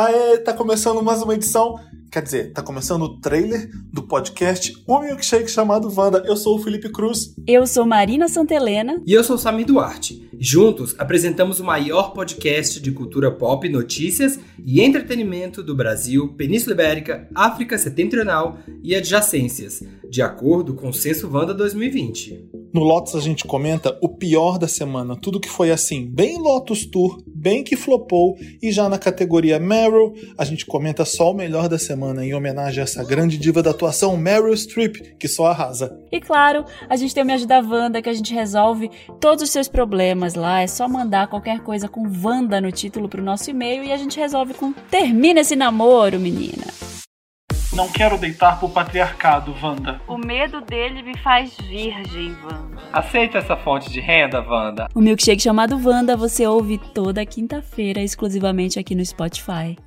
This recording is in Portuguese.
Aê, tá começando mais uma edição. Quer dizer, tá começando o trailer do podcast O Milkshake chamado Wanda. Eu sou o Felipe Cruz. Eu sou Marina Santelena. E eu sou o Sami Duarte. Juntos apresentamos o maior podcast de cultura pop, notícias e entretenimento do Brasil, Península Ibérica, África Setentrional e adjacências, de acordo com o Censo Wanda 2020. No Lotus a gente comenta o pior da semana, tudo que foi assim, bem Lotus Tour, bem que flopou, e já na categoria Meryl, a gente comenta só o melhor da semana em homenagem a essa grande diva da atuação Meryl Streep, que só arrasa. E claro, a gente tem o Me Ajuda Wanda, que a gente resolve todos os seus problemas lá, é só mandar qualquer coisa com Wanda no título pro nosso e-mail e a gente resolve com Termina esse namoro, menina. Não quero deitar pro patriarcado, Wanda. O medo dele me faz virgem, Wanda. Aceita essa fonte de renda, Wanda? O milkshake chamado Wanda você ouve toda quinta-feira exclusivamente aqui no Spotify.